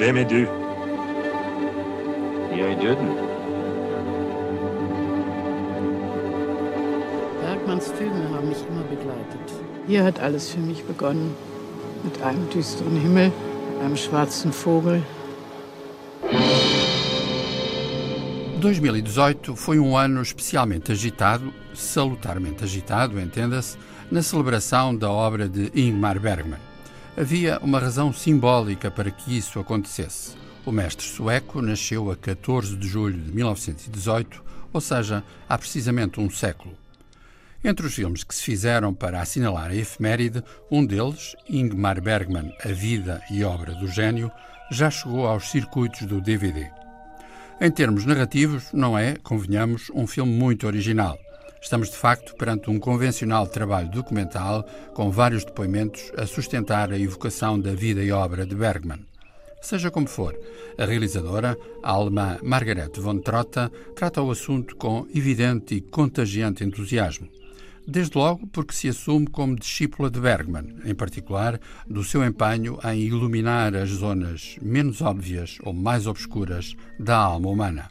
Vem är du? Jag är döden. Bergmanns Filme haben mich immer begleitet. Hier hat alles für mich begonnen. Mit einem düsteren Himmel, einem schwarzen Vogel. 2018 foi um ano especialmente agitado, salutarmente agitado, entenda-se, na celebração da obra de Ingmar Bergman. Havia uma razão simbólica para que isso acontecesse. O mestre sueco nasceu a 14 de julho de 1918, ou seja, há precisamente um século. Entre os filmes que se fizeram para assinalar a efeméride, um deles, Ingmar Bergman, A Vida e Obra do Gênio, já chegou aos circuitos do DVD. Em termos narrativos, não é, convenhamos, um filme muito original. Estamos, de facto, perante um convencional trabalho documental com vários depoimentos a sustentar a evocação da vida e obra de Bergman. Seja como for, a realizadora, a alemã Margaret von Trotta, trata o assunto com evidente e contagiante entusiasmo. Desde logo porque se assume como discípula de Bergman, em particular do seu empenho em iluminar as zonas menos óbvias ou mais obscuras da alma humana.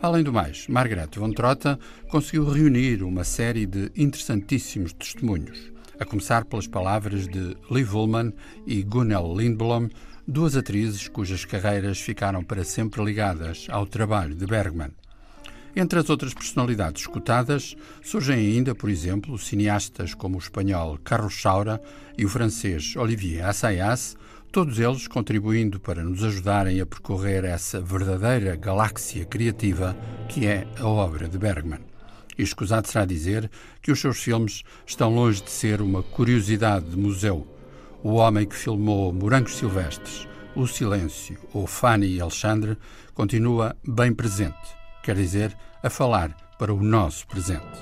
Além do mais, Margaret von Trotta conseguiu reunir uma série de interessantíssimos testemunhos, a começar pelas palavras de Liv Ullmann e Gunnel Lindblom, duas atrizes cujas carreiras ficaram para sempre ligadas ao trabalho de Bergman. Entre as outras personalidades escutadas, surgem ainda, por exemplo, cineastas como o espanhol Carlos Saura e o francês Olivier Assayas, todos eles contribuindo para nos ajudarem a percorrer essa verdadeira galáxia criativa que é a obra de Bergman. E escusado será dizer que os seus filmes estão longe de ser uma curiosidade de museu. O homem que filmou Morangos Silvestres, O Silêncio ou Fanny e Alexandre continua bem presente, quer dizer, a falar para o nosso presente.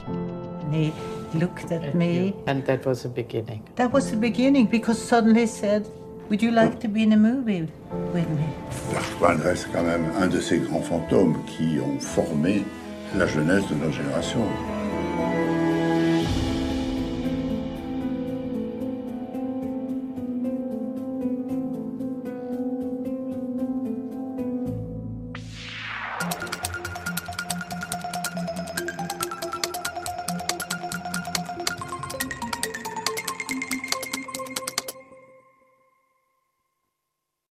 he looked at me. And that was the beginning. That was the beginning because suddenly said, Would you like to be in a movie with me? Bergman reste quand même un de ces grands fantômes qui ont formé la jeunesse de notre génération.